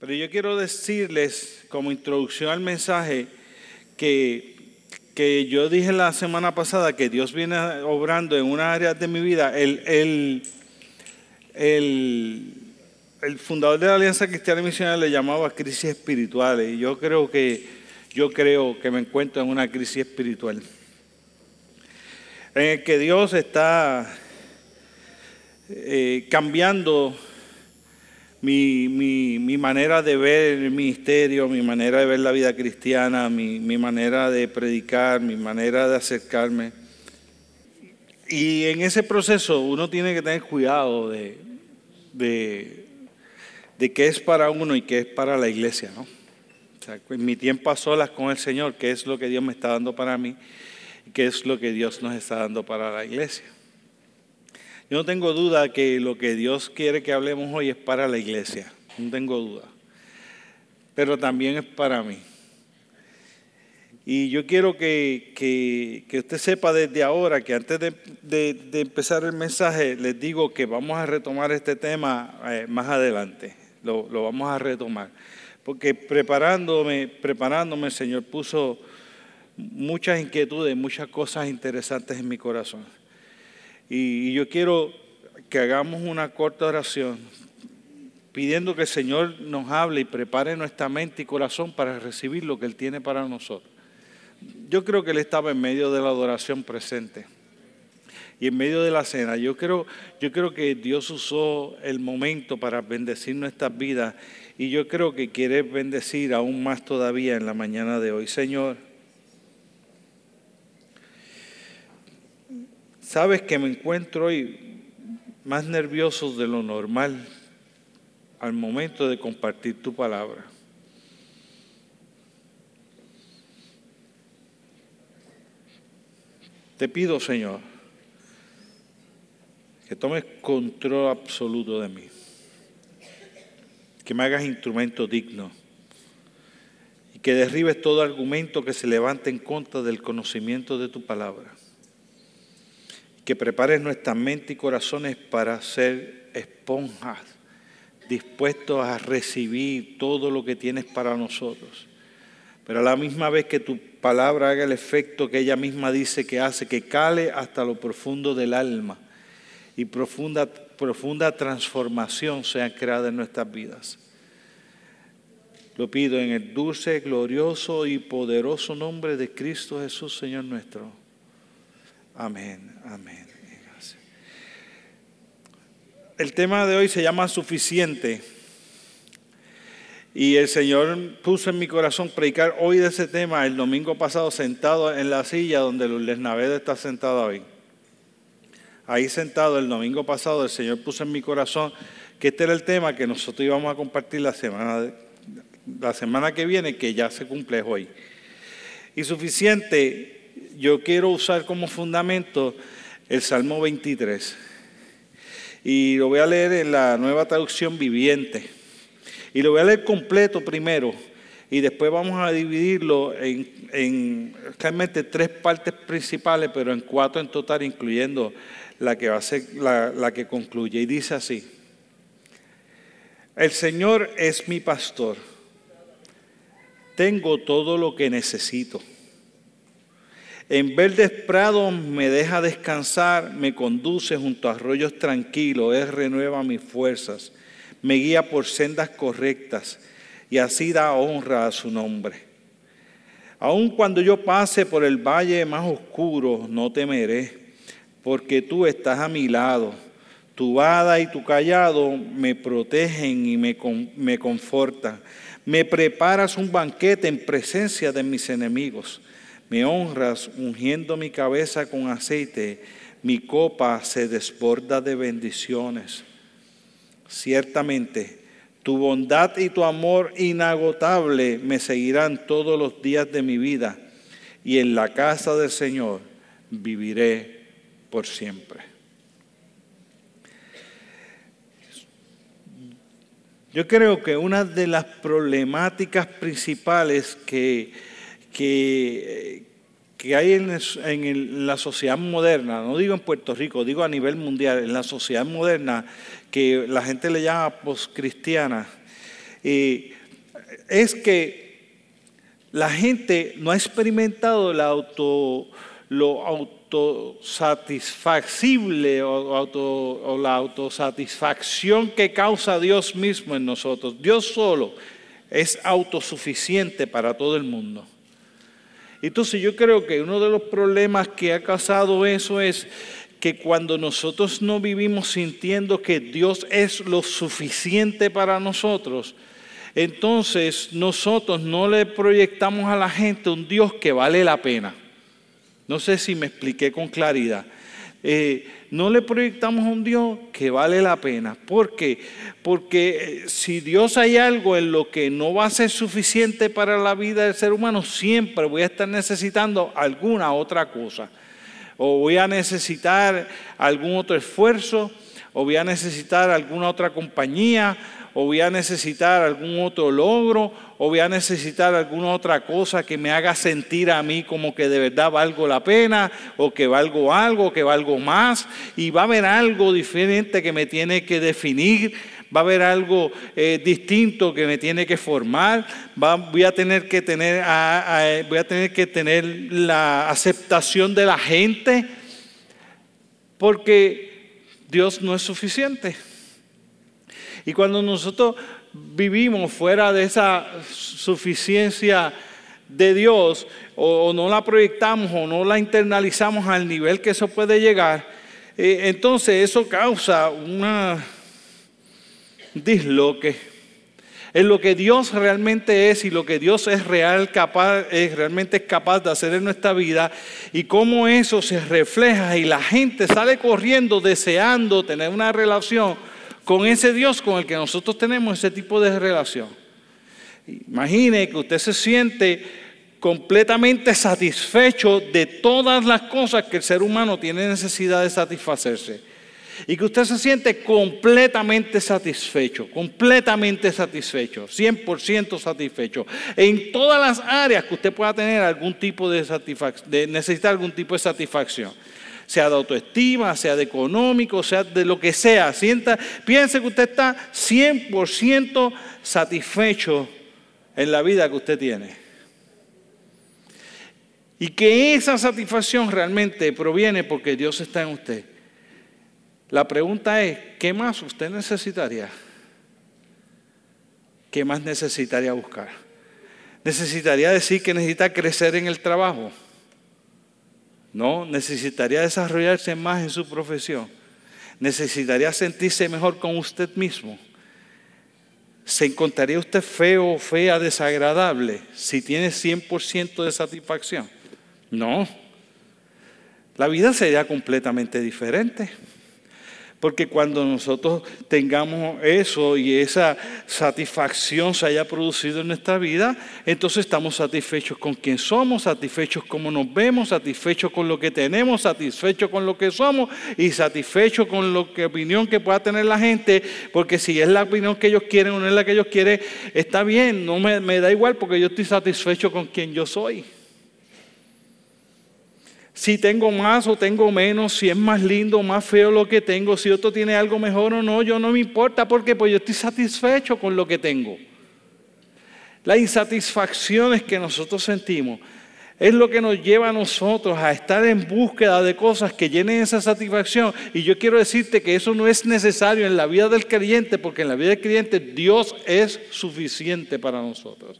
Pero yo quiero decirles como introducción al mensaje que, que yo dije la semana pasada que Dios viene obrando en una área de mi vida. El, el, el, el fundador de la Alianza Cristiana Misionera le llamaba crisis espirituales y yo creo que yo creo que me encuentro en una crisis espiritual en el que Dios está eh, cambiando mi, mi, manera de ver el ministerio, mi manera de ver la vida cristiana, mi, mi manera de predicar, mi manera de acercarme. Y en ese proceso uno tiene que tener cuidado de, de, de qué es para uno y qué es para la iglesia, ¿no? O sea, en mi tiempo a solas con el Señor, qué es lo que Dios me está dando para mí y qué es lo que Dios nos está dando para la iglesia. Yo no tengo duda que lo que Dios quiere que hablemos hoy es para la iglesia, no tengo duda, pero también es para mí. Y yo quiero que, que, usted sepa desde ahora que antes de, de, empezar el mensaje, les digo que vamos a retomar este tema eh, más adelante, lo, lo, vamos a retomar. Porque preparándome, preparándome, el Señor puso muchas inquietudes, muchas cosas interesantes en mi corazón. Y, yo quiero que hagamos una corta oración pidiendo que el Señor nos hable y prepare nuestra mente y corazón para recibir lo que Él tiene para nosotros. Yo creo que Él estaba en medio de la adoración presente y en medio de la cena. Yo creo, yo creo que Dios usó el momento para bendecir nuestras vidas y yo creo que quiere bendecir aún más todavía en la mañana de hoy. Señor, Sabes que me encuentro hoy más nervioso de lo normal al momento de compartir tu palabra. Te pido, Señor, que tomes control absoluto de mí, que me hagas instrumento digno y que derribes todo argumento que se levante en contra del conocimiento de tu palabra que prepares nuestra mente y corazones para ser esponjas, dispuestos a recibir todo lo que tienes para nosotros. Pero a la misma vez que tu palabra haga el efecto que ella misma dice que hace, que cale hasta lo profundo del alma y profunda, profunda transformación sea creada en nuestras vidas. Lo pido en el dulce, glorioso y poderoso nombre de Cristo Jesús, Señor nuestro. Amén, amén. El tema de hoy se llama suficiente. Y el Señor puso en mi corazón predicar hoy de ese tema el domingo pasado sentado en la silla donde Lourdes Naveda está sentada hoy. Ahí sentado el domingo pasado el Señor puso en mi corazón que este era el tema que nosotros íbamos a compartir la semana, la semana que viene, que ya se cumple hoy. Y suficiente yo quiero usar como fundamento el Salmo 23. Y lo voy a leer en la nueva traducción viviente. Y lo voy a leer completo primero. Y después vamos a dividirlo en, realmente tres partes principales, pero en cuatro en total, incluyendo la que va a ser la que concluye. Y dice así: El Señor es mi pastor. Tengo todo lo que necesito. En verdes prados me deja descansar, me conduce junto a arroyos tranquilos, Él renueva mis fuerzas, me guía por sendas correctas y así da honra a su nombre. Aun cuando yo pase por el valle más oscuro, no temeré, porque tú estás a mi lado. Tu vada y tu callado me protegen y me, me confortan. Me preparas un banquete en presencia de mis enemigos me honras ungiendo mi cabeza con aceite, mi copa se desborda de bendiciones. Ciertamente, tu bondad y tu amor inagotable me seguirán todos los días de mi vida, y en la casa del Señor viviré por siempre. Yo creo que una de las problemáticas principales que que, que hay en, la sociedad moderna, no digo en Puerto Rico, digo a nivel mundial, en la sociedad moderna, que la gente le llama postcristiana, eh, es que la gente no ha experimentado la auto, lo autosatisfacible o, la autosatisfacción que causa Dios mismo en nosotros. Dios solo es autosuficiente para todo el mundo. Entonces yo creo que uno de los problemas que ha causado eso es que cuando nosotros no vivimos sintiendo que Dios es lo suficiente para nosotros, entonces nosotros no le proyectamos a la gente un Dios que vale la pena. No sé si me expliqué con claridad. Eh, no le proyectamos un Dios que vale la pena. ¿Por qué? Porque eh, si Dios hay algo en lo que no va a ser suficiente para la vida del ser humano, siempre voy a estar necesitando alguna otra cosa o voy a necesitar algún otro esfuerzo, o voy a necesitar alguna otra compañía, o voy a necesitar algún otro logro, o voy a necesitar alguna otra cosa que me haga sentir a mí como que de verdad valgo la pena, o que valgo algo, que valgo más, y va a haber algo diferente que me tiene que definir va a haber algo eh, distinto que me tiene que formar, voy, a tener que tener, voy a tener que tener la aceptación de la gente, porque Dios no es suficiente. Y cuando nosotros vivimos fuera de esa suficiencia de Dios, o, no la proyectamos o no la internalizamos al nivel que eso puede llegar, eh, entonces eso causa una disloque. En lo que Dios realmente es y lo que Dios es real es realmente es capaz de hacer en nuestra vida y cómo eso se refleja y la gente sale corriendo deseando tener una relación con ese Dios con el que nosotros tenemos ese tipo de relación. Imagine que usted se siente completamente satisfecho de todas las cosas que el ser humano tiene necesidad de satisfacerse y que usted se siente completamente satisfecho, completamente satisfecho, 100% satisfecho, en todas las áreas que usted pueda tener algún tipo de, de necesitar algún tipo de satisfacción sea de autoestima, sea de económico, sea de lo que sea. Sienta, piense que usted está 100% satisfecho en la vida que usted tiene. Y que esa satisfacción realmente proviene porque Dios está en usted. La pregunta es, ¿qué más usted necesitaría? ¿Qué más necesitaría buscar? ¿Necesitaría decir que necesita crecer en el trabajo? No, necesitaría desarrollarse más en su profesión. Necesitaría sentirse mejor con usted mismo. ¿Se encontraría usted feo, fea, desagradable si tiene 100% de satisfacción? No. La vida sería completamente diferente. Porque cuando nosotros tengamos eso y esa satisfacción se haya producido en nuestra vida, entonces estamos satisfechos con quien somos, satisfechos como nos vemos, satisfechos con lo que tenemos, satisfechos con lo que somos y satisfechos con la opinión que pueda tener la gente. Porque si es la opinión que ellos quieren o no es la que ellos quieren, está bien, no me, me da igual porque yo estoy satisfecho con quien yo soy si tengo más o tengo menos, si es más lindo o más feo lo que tengo, si otro tiene algo mejor o no, yo no me importa porque pues yo estoy satisfecho con lo que tengo. Las insatisfacciones que nosotros sentimos es lo que nos lleva a nosotros a estar en búsqueda de cosas que llenen esa satisfacción. Y yo quiero decirte que eso no es necesario en la vida del creyente, porque en la vida del creyente Dios es suficiente para nosotros.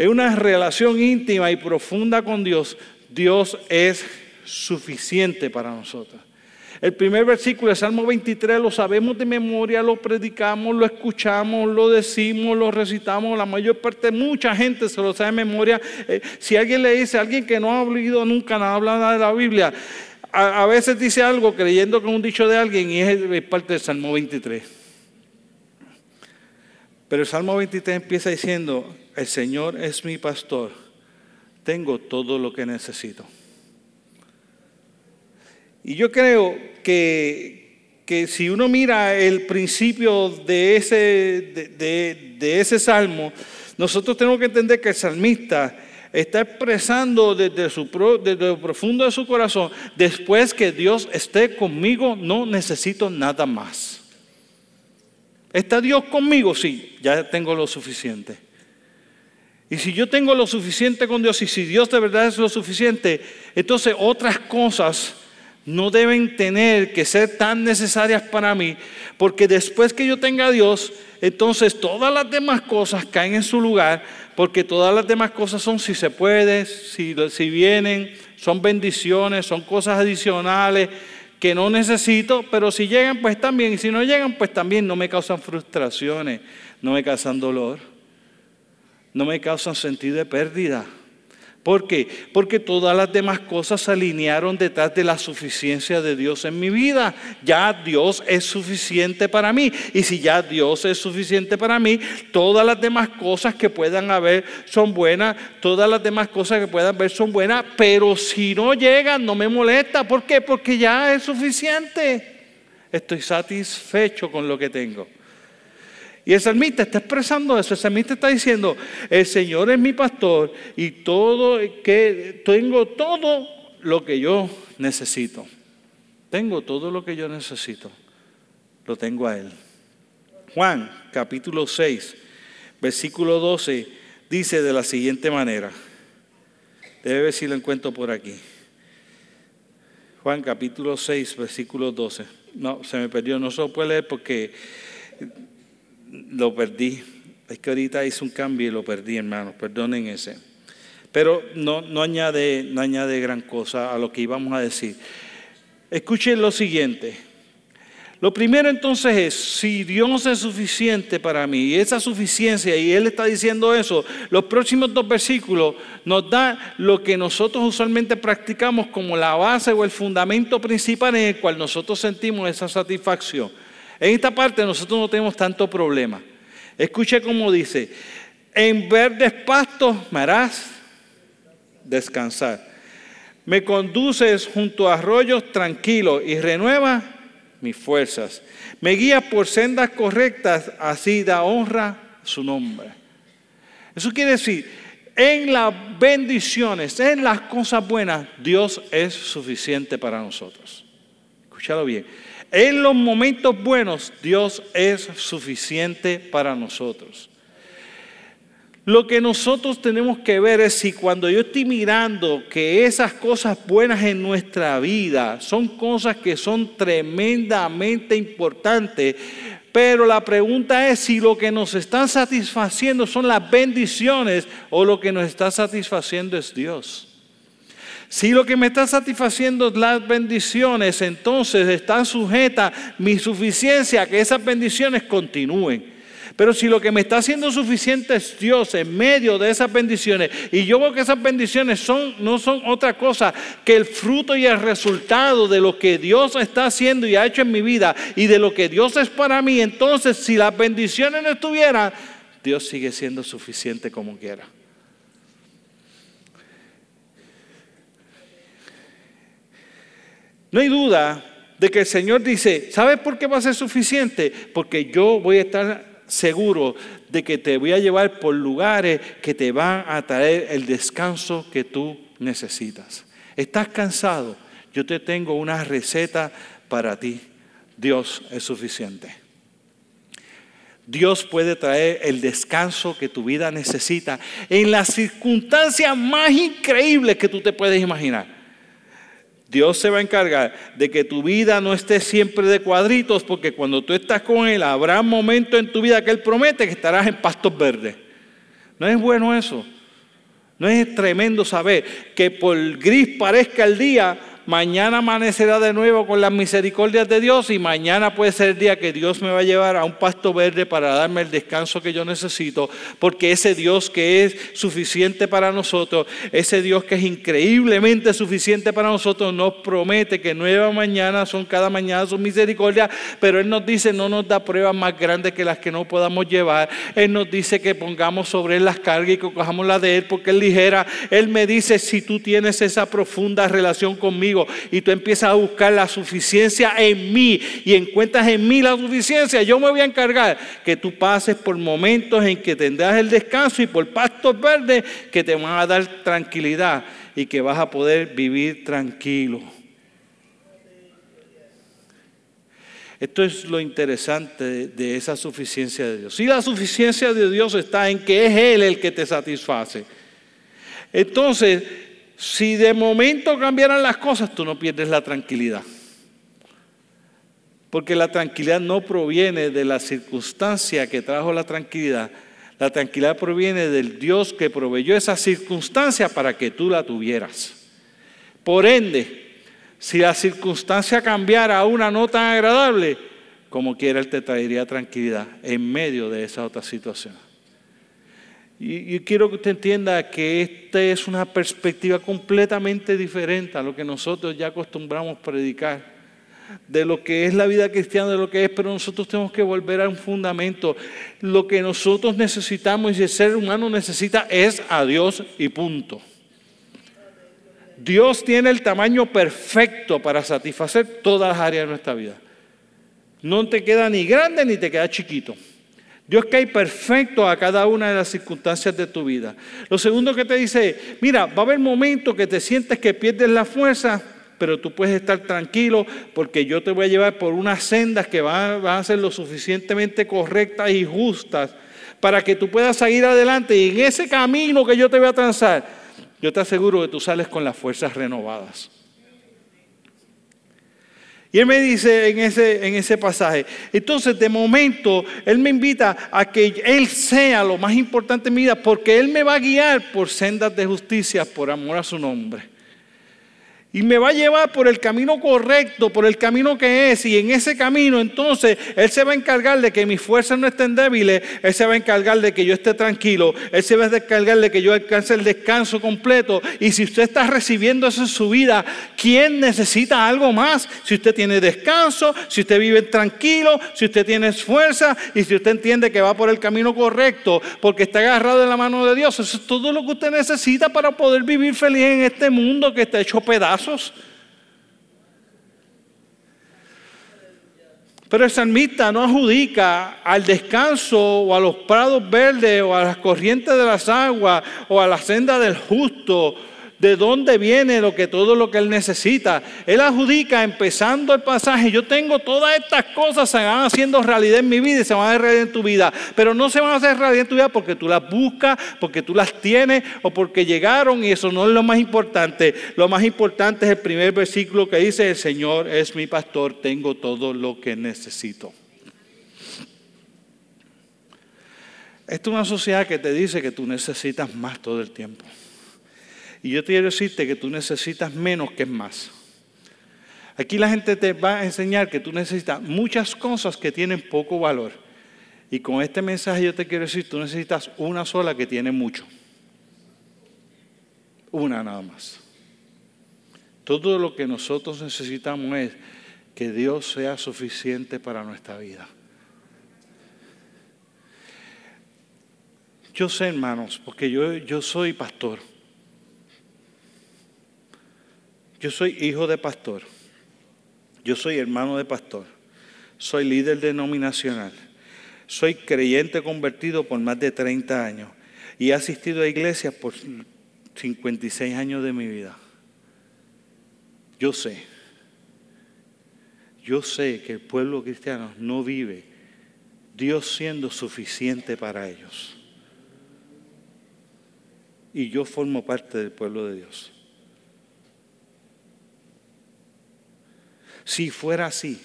Es una relación íntima y profunda con Dios. Dios es suficiente para nosotros. El primer versículo de Salmo 23 lo sabemos de memoria, lo predicamos, lo escuchamos, lo decimos, lo recitamos. La mayor parte, mucha gente se lo sabe de memoria. Eh, si alguien le dice, alguien que no ha oído nunca nada, habla nada de la Biblia, a, veces dice algo creyendo que es un dicho de alguien y es parte del Salmo 23. Pero el Salmo 23 empieza diciendo, el Señor es mi pastor, tengo todo lo que necesito. Y yo creo que, que si uno mira el principio de ese, de, ese salmo, nosotros tenemos que entender que el salmista está expresando desde, su, desde lo profundo de su corazón, después que Dios esté conmigo, no necesito nada más. ¿Está Dios conmigo? Sí, ya tengo lo suficiente. Y si yo tengo lo suficiente con Dios y si Dios de verdad es lo suficiente, entonces otras cosas no deben tener que ser tan necesarias para mí, porque después que yo tenga a Dios, entonces todas las demás cosas caen en su lugar, porque todas las demás cosas son si se puede, si, si vienen, son bendiciones, son cosas adicionales que no necesito, pero si llegan, pues también, y si no llegan, pues también no me causan frustraciones, no me causan dolor, no me causan sentido de pérdida. ¿Por qué? Porque todas las demás cosas se alinearon detrás de la suficiencia de Dios en mi vida. Ya Dios es suficiente para mí. Y si ya Dios es suficiente para mí, todas las demás cosas que puedan haber son buenas. Todas las demás cosas que puedan haber son buenas. Pero si no llegan, no me molesta. ¿Por qué? Porque ya es suficiente. Estoy satisfecho con lo que tengo. Y el salmista está expresando eso. El salmista está diciendo, el Señor es mi pastor y todo que tengo todo lo que yo necesito. Tengo todo lo que yo necesito. Lo tengo a Él. Juan capítulo 6, versículo 12, dice de la siguiente manera. Debe ver si lo encuentro por aquí. Juan capítulo 6, versículo 12. No, se me perdió, no se lo puedo leer porque lo perdí. Es que ahorita hice un cambio y lo perdí, hermanos. Perdonen ese. Pero no, no, añade, no añade gran cosa a lo que íbamos a decir. Escuchen lo siguiente. Lo primero entonces es, si Dios es suficiente para mí, y esa suficiencia, y Él está diciendo eso, los próximos dos versículos nos da lo que nosotros usualmente practicamos como la base o el fundamento principal en el cual nosotros sentimos esa satisfacción. En esta parte nosotros no tenemos tanto problema. Escuche cómo dice, en verdes pastos me harás descansar. Me conduces junto a arroyos tranquilos y renueva mis fuerzas. Me guías por sendas correctas, así da honra su nombre. Eso quiere decir, en las bendiciones, en las cosas buenas, Dios es suficiente para nosotros. Escúchalo bien. En los momentos buenos Dios es suficiente para nosotros. Lo que nosotros tenemos que ver es si cuando yo estoy mirando que esas cosas buenas en nuestra vida son cosas que son tremendamente importantes, pero la pregunta es si lo que nos están satisfaciendo son las bendiciones o lo que nos está satisfaciendo es Dios. Si lo que me está satisfaciendo es las bendiciones, entonces está sujeta mi suficiencia a que esas bendiciones continúen. Pero si lo que me está haciendo suficiente es Dios en medio de esas bendiciones, y yo veo que esas bendiciones son, no son otra cosa que el fruto y el resultado de lo que Dios está haciendo y ha hecho en mi vida y de lo que Dios es para mí, entonces si las bendiciones no estuvieran, Dios sigue siendo suficiente como quiera. No hay duda de que el Señor dice, ¿sabes por qué va a ser suficiente? Porque yo voy a estar seguro de que te voy a llevar por lugares que te van a traer el descanso que tú necesitas. ¿Estás cansado? Yo te tengo una receta para ti. Dios es suficiente. Dios puede traer el descanso que tu vida necesita en las circunstancias más increíbles que tú te puedes imaginar. Dios se va a encargar de que tu vida no esté siempre de cuadritos, porque cuando tú estás con Él, habrá momentos en tu vida que Él promete que estarás en pastos verdes. ¿No es bueno eso? ¿No es tremendo saber que por gris parezca el día, mañana amanecerá de nuevo con las misericordias de Dios y mañana puede ser el día que Dios me va a llevar a un pasto verde para darme el descanso que yo necesito, porque ese Dios que es suficiente para nosotros, ese Dios que es increíblemente suficiente para nosotros, nos promete que nueva mañana son cada mañana sus misericordias, pero Él nos dice no nos da pruebas más grandes que las que no podamos llevar. Él nos dice que pongamos sobre Él las cargas y que cojamos la de Él porque Él ligera. Él me dice si tú tienes esa profunda relación conmigo, y tú empiezas a buscar la suficiencia en mí y encuentras en mí la suficiencia, yo me voy a encargar que tú pases por momentos en que tendrás el descanso y por pastos verdes que te van a dar tranquilidad y que vas a poder vivir tranquilo. Esto es lo interesante de esa suficiencia de Dios. Si la suficiencia de Dios está en que es Él el que te satisface. Entonces, si de momento cambiaran las cosas, tú no pierdes la tranquilidad. Porque la tranquilidad no proviene de la circunstancia que trajo la tranquilidad. La tranquilidad proviene del Dios que proveyó esa circunstancia para que tú la tuvieras. Por ende, si la circunstancia cambiara a una no tan agradable, como quiera Él te traería tranquilidad en medio de esa otra situación. Y, quiero que usted entienda que esta es una perspectiva completamente diferente a lo que nosotros ya acostumbramos predicar, de lo que es la vida cristiana, de lo que es, pero nosotros tenemos que volver a un fundamento. Lo que nosotros necesitamos y el ser humano necesita es a Dios y punto. Dios tiene el tamaño perfecto para satisfacer todas las áreas de nuestra vida. No te queda ni grande ni te queda chiquito. Dios cae perfecto a cada una de las circunstancias de tu vida. Lo segundo que te dice, mira, va a haber momentos que te sientes que pierdes la fuerza, pero tú puedes estar tranquilo porque yo te voy a llevar por unas sendas que van, a ser lo suficientemente correctas y justas para que tú puedas seguir adelante y en ese camino que yo te voy a transar, yo te aseguro que tú sales con las fuerzas renovadas. Y él me dice en ese, en ese pasaje, entonces de momento él me invita a que él sea lo más importante en mi vida porque él me va a guiar por sendas de justicia por amor a su nombre. Y me va a llevar por el camino correcto, por el camino que es. Y en ese camino entonces Él se va a encargar de que mis fuerzas no estén débiles. Él se va a encargar de que yo esté tranquilo. Él se va a encargar de que yo alcance el descanso completo. Y si usted está recibiendo eso en su vida, ¿quién necesita algo más? Si usted tiene descanso, si usted vive tranquilo, si usted tiene fuerza y si usted entiende que va por el camino correcto porque está agarrado en la mano de Dios. Eso es todo lo que usted necesita para poder vivir feliz en este mundo que está hecho pedazos. Pero el salmista no adjudica al descanso o a los prados verdes o a las corrientes de las aguas o a la senda del justo de dónde viene lo que todo lo que él necesita. Él adjudica empezando el pasaje, yo tengo todas estas cosas se van haciendo realidad en mi vida y se van a hacer realidad en tu vida, pero no se van a hacer realidad en tu vida porque tú las buscas, porque tú las tienes o porque llegaron y eso no es lo más importante. Lo más importante es el primer versículo que dice, el Señor es mi pastor, tengo todo lo que necesito. Esta es una sociedad que te dice que tú necesitas más todo el tiempo. Y yo te quiero decirte que tú necesitas menos que más. Aquí la gente te va a enseñar que tú necesitas muchas cosas que tienen poco valor. Y con este mensaje yo te quiero decir, tú necesitas una sola que tiene mucho. Una nada más. Todo lo que nosotros necesitamos es que Dios sea suficiente para nuestra vida. Yo sé, hermanos, porque yo, yo soy pastor. Yo soy hijo de pastor. Yo soy hermano de pastor. Soy líder denominacional. Soy creyente convertido por más de 30 años. Y he asistido a iglesias por 56 años de mi vida. Yo sé. Yo sé que el pueblo cristiano no vive Dios siendo suficiente para ellos. Y yo formo parte del pueblo de Dios. Si fuera así,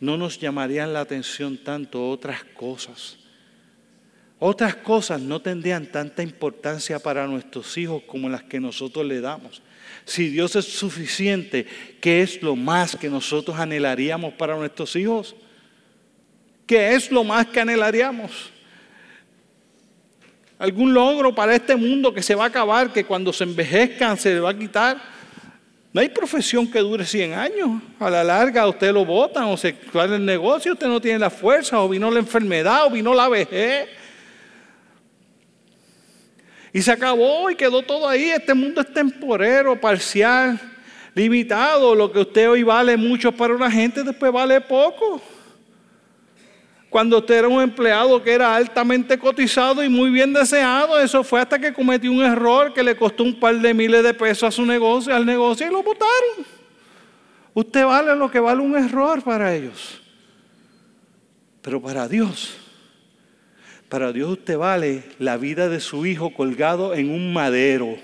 no nos llamarían la atención tanto otras cosas. Otras cosas no tendrían tanta importancia para nuestros hijos como las que nosotros le damos. Si Dios es suficiente, ¿qué es lo más que nosotros anhelaríamos para nuestros hijos? ¿Qué es lo más que anhelaríamos? ¿Algún logro para este mundo que se va a acabar, que cuando se envejezcan se le va a quitar? No hay profesión que dure 100 años. A la larga usted lo botan o se sale el negocio, usted no tiene la fuerza, o vino la enfermedad, o vino la vejez. Y se acabó y quedó todo ahí. Este mundo es temporero, parcial, limitado. Lo que usted hoy vale mucho para una gente, después vale poco. Cuando usted era un empleado que era altamente cotizado y muy bien deseado, eso fue hasta que cometió un error que le costó un par de miles de pesos a su negocio, al negocio y lo votaron. Usted vale lo que vale un error para ellos. Pero para Dios, para Dios usted vale la vida de su hijo colgado en un madero.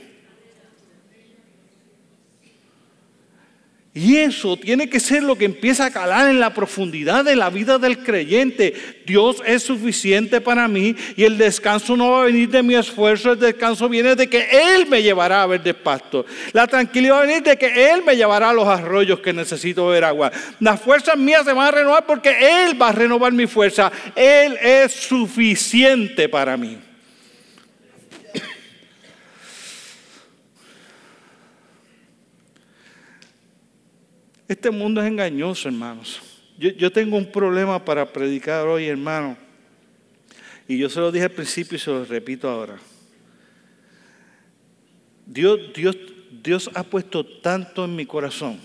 Y eso tiene que ser lo que empieza a calar en la profundidad de la vida del creyente. Dios es suficiente para mí y el descanso no va a venir de mi esfuerzo, el descanso viene de que Él me llevará a ver de pasto. La tranquilidad va a venir de que Él me llevará a los arroyos que necesito ver agua. Las fuerzas mías se van a renovar porque Él va a renovar mi fuerza. Él es suficiente para mí. Este mundo es engañoso, hermanos. Yo, tengo un problema para predicar hoy, hermano. Y yo se lo dije al principio y se lo repito ahora. Dios, Dios, Dios ha puesto tanto en mi corazón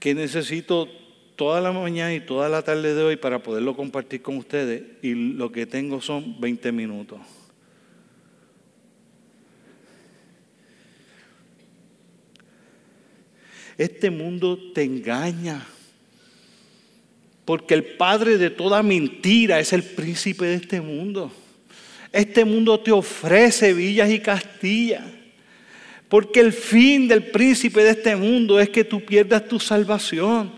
que necesito toda la mañana y toda la tarde de hoy para poderlo compartir con ustedes y lo que tengo son 20 minutos. Este mundo te engaña. Porque el padre de toda mentira es el príncipe de este mundo. Este mundo te ofrece villas y castillas. Porque el fin del príncipe de este mundo es que tú pierdas tu salvación.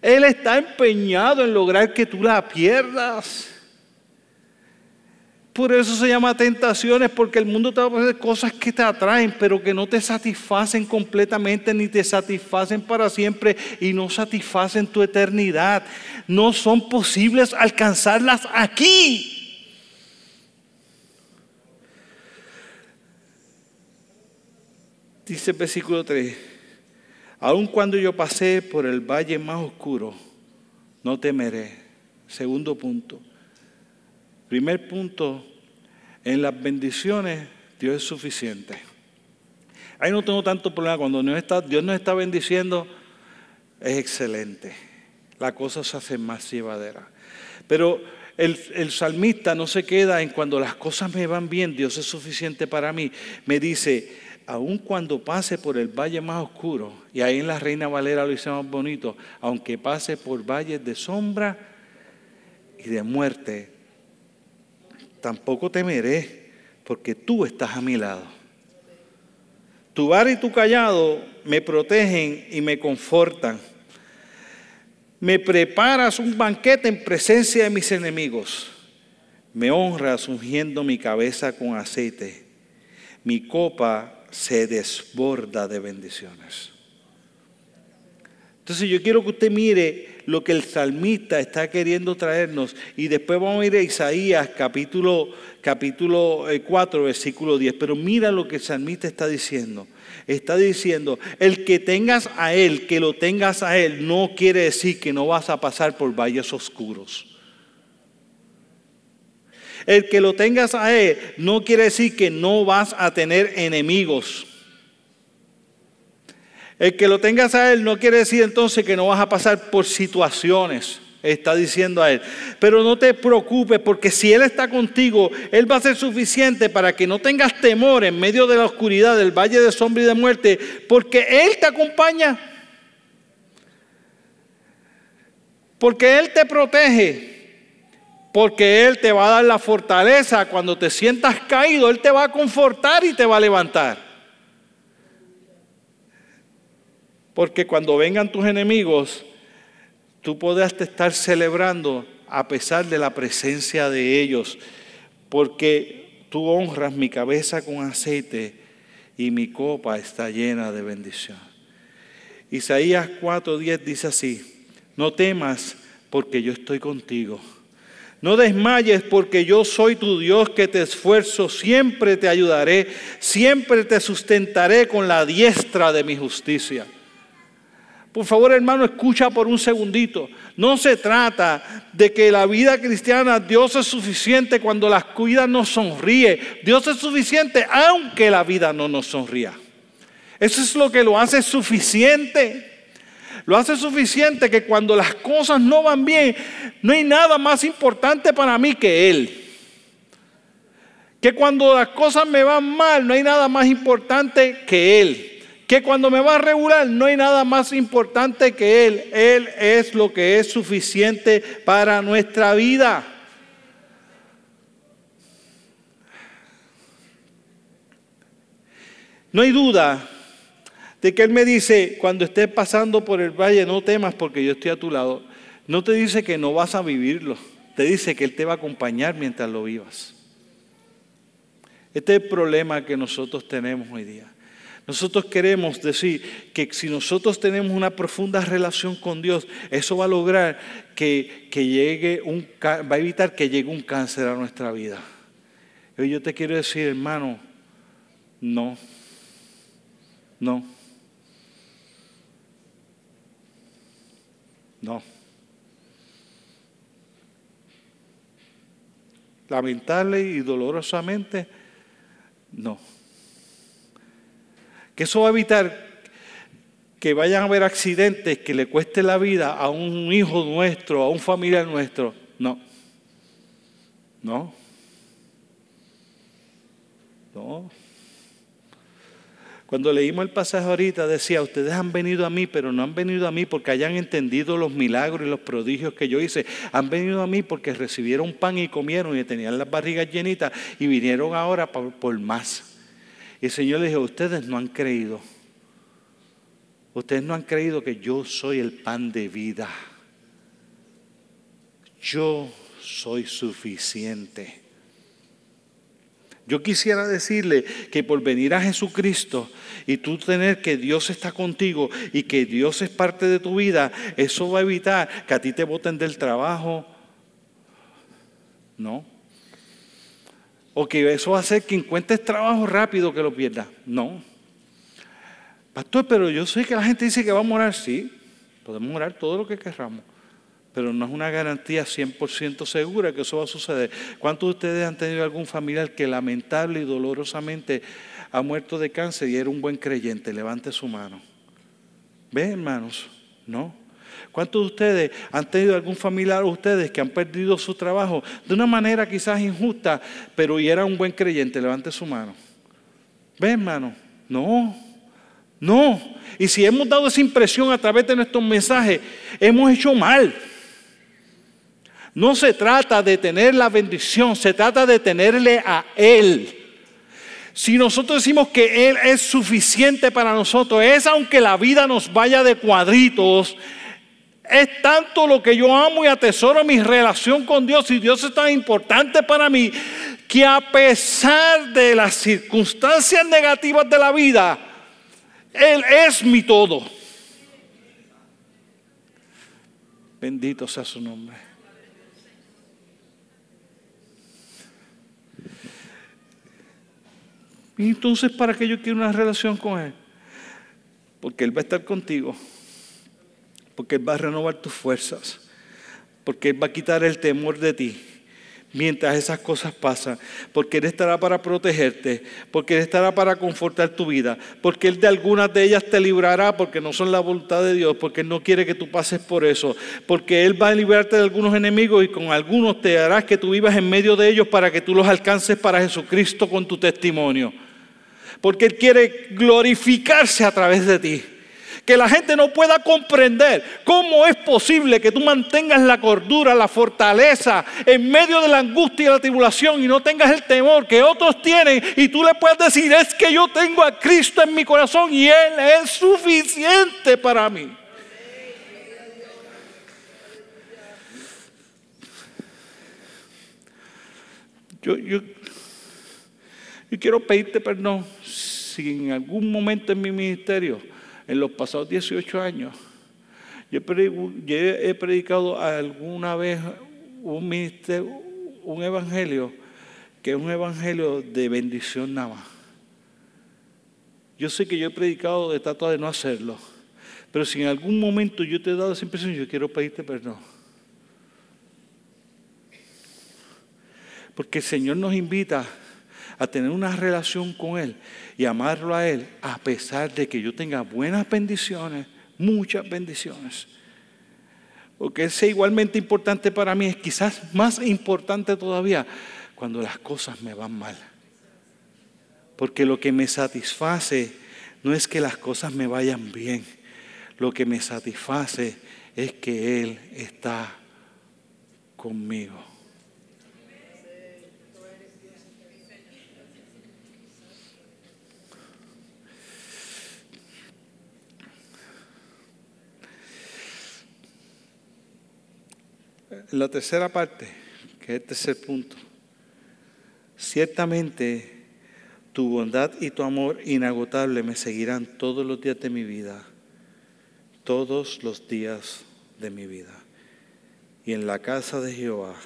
Él está empeñado en lograr que tú la pierdas. Por eso se llama tentaciones, porque el mundo te va a poner cosas que te atraen, pero que no te satisfacen completamente, ni te satisfacen para siempre y no satisfacen tu eternidad. No son posibles alcanzarlas aquí. Dice el versículo 3, aun cuando yo pasé por el valle más oscuro, no temeré. Segundo punto Primer punto, en las bendiciones Dios es suficiente. Ahí no tengo tanto problema. Cuando Dios nos está bendiciendo, es excelente. La cosa se hace más llevadera. Pero el, el, salmista no se queda en cuando las cosas me van bien, Dios es suficiente para mí. Me dice, aun cuando pase por el valle más oscuro, y ahí en la Reina Valera lo dice más bonito, aunque pase por valles de sombra y de muerte, tampoco temeré, porque tú estás a mi lado. Tu bar y tu callado me protegen y me confortan. Me preparas un banquete en presencia de mis enemigos. Me honras ungiendo mi cabeza con aceite. Mi copa se desborda de bendiciones. Entonces yo quiero que usted mire lo que el salmista está queriendo traernos y después vamos a ir a Isaías capítulo, capítulo 4 eh, versículo 10. Pero mira lo que el salmista está diciendo. Está diciendo, el que tengas a Él, que lo tengas a Él, no quiere decir que no vas a pasar por valles oscuros. El que lo tengas a Él no quiere decir que no vas a tener enemigos. El que lo tengas a Él no quiere decir entonces que no vas a pasar por situaciones. Está diciendo a Él. Pero no te preocupes porque si Él está contigo, Él va a ser suficiente para que no tengas temor en medio de la oscuridad del valle de sombra y de muerte, porque Él te acompaña. Porque Él te protege. Porque Él te va a dar la fortaleza cuando te sientas caído. Él te va a confortar y te va a levantar. Porque cuando vengan tus enemigos, tú podrás estar celebrando a pesar de la presencia de ellos, porque tú honras mi cabeza con aceite y mi copa está llena de bendición. Isaías 4:10 dice así, no temas porque yo estoy contigo. No desmayes porque yo soy tu Dios que te esfuerzo, siempre te ayudaré, siempre te sustentaré con la diestra de mi justicia. Por favor, hermano, escucha por un segundito. No se trata de que la vida cristiana Dios es suficiente cuando las cuidas nos sonríe. Dios es suficiente aunque la vida no nos sonría. Eso es lo que lo hace suficiente. Lo hace suficiente que cuando las cosas no van bien, no hay nada más importante para mí que Él. Que cuando las cosas me van mal, no hay nada más importante que Él que cuando me va a regular no hay nada más importante que Él. Él es lo que es suficiente para nuestra vida. No hay duda de que Él me dice, cuando estés pasando por el valle, no temas porque yo estoy a tu lado. No te dice que no vas a vivirlo, te dice que Él te va a acompañar mientras lo vivas. Este es el problema que nosotros tenemos hoy día. Nosotros queremos decir que si nosotros tenemos una profunda relación con Dios, eso va a lograr que, llegue un, va a evitar que llegue un cáncer a nuestra vida. yo te quiero decir, hermano, no, no, no. Lamentable y dolorosamente, no. Que eso va a evitar que vayan a haber accidentes que le cueste la vida a un hijo nuestro, a un familiar nuestro. No. No. No. Cuando leímos el pasaje ahorita decía, ustedes han venido a mí, pero no han venido a mí porque hayan entendido los milagros y los prodigios que yo hice. Han venido a mí porque recibieron pan y comieron y tenían las barrigas llenitas y vinieron ahora por, por más. Y el Señor le dijo, ustedes no han creído. Ustedes no han creído que yo soy el pan de vida. Yo soy suficiente. Yo quisiera decirle que por venir a Jesucristo y tú tener que Dios está contigo y que Dios es parte de tu vida, eso va a evitar que a ti te voten del trabajo. No. O que eso va a hacer que encuentres trabajo rápido que lo pierdas. No. Pastor, pero yo sé que la gente dice que va a morar. Sí, podemos morar todo lo que querramos. Pero no es una garantía 100% segura que eso va a suceder. ¿Cuántos de ustedes han tenido algún familiar que lamentable y dolorosamente ha muerto de cáncer y era un buen creyente? Levante su mano. ¿Ven, hermanos? No. ¿Cuántos de ustedes han tenido algún familiar ustedes que han perdido su trabajo de una manera quizás injusta, pero y era un buen creyente? Levante su mano. ¿Ven, hermano? No. No. Y si hemos dado esa impresión a través de nuestros mensajes, hemos hecho mal. No se trata de tener la bendición, se trata de tenerle a Él. Si nosotros decimos que Él es suficiente para nosotros, es aunque la vida nos vaya de cuadritos, es tanto lo que yo amo y atesoro mi relación con Dios y Dios es tan importante para mí que a pesar de las circunstancias negativas de la vida, Él es mi todo. Bendito sea su nombre. Entonces, ¿para qué yo quiero una relación con Él? Porque Él va a estar contigo porque Él va a renovar tus fuerzas, porque Él va a quitar el temor de ti mientras esas cosas pasan, porque Él estará para protegerte, porque Él estará para confortar tu vida, porque Él de algunas de ellas te librará porque no son la voluntad de Dios, porque Él no quiere que tú pases por eso, porque Él va a librarte de algunos enemigos y con algunos te harás que tú vivas en medio de ellos para que tú los alcances para Jesucristo con tu testimonio, porque Él quiere glorificarse a través de ti que la gente no pueda comprender cómo es posible que tú mantengas la cordura, la fortaleza en medio de la angustia y la tribulación y no tengas el temor que otros tienen y tú le puedes decir, es que yo tengo a Cristo en mi corazón y Él es suficiente para mí. Yo, yo, yo quiero pedirte perdón si en algún momento en mi ministerio en los pasados 18 años, yo he predicado alguna vez un, un evangelio que es un evangelio de bendición nada más. Yo sé que yo he predicado de trato de no hacerlo, pero si en algún momento yo te he dado esa impresión, yo quiero pedirte perdón. Porque el Señor nos invita a tener una relación con Él y amarlo a Él, a pesar de que yo tenga buenas bendiciones, muchas bendiciones. Porque es igualmente importante para mí, es quizás más importante todavía cuando las cosas me van mal. Porque lo que me satisface no es que las cosas me vayan bien. Lo que me satisface es que Él está conmigo. La tercera parte, que es el tercer punto, ciertamente tu bondad y tu amor inagotable me seguirán todos los días de mi vida, todos los días de mi vida. Y en la casa de Jehová,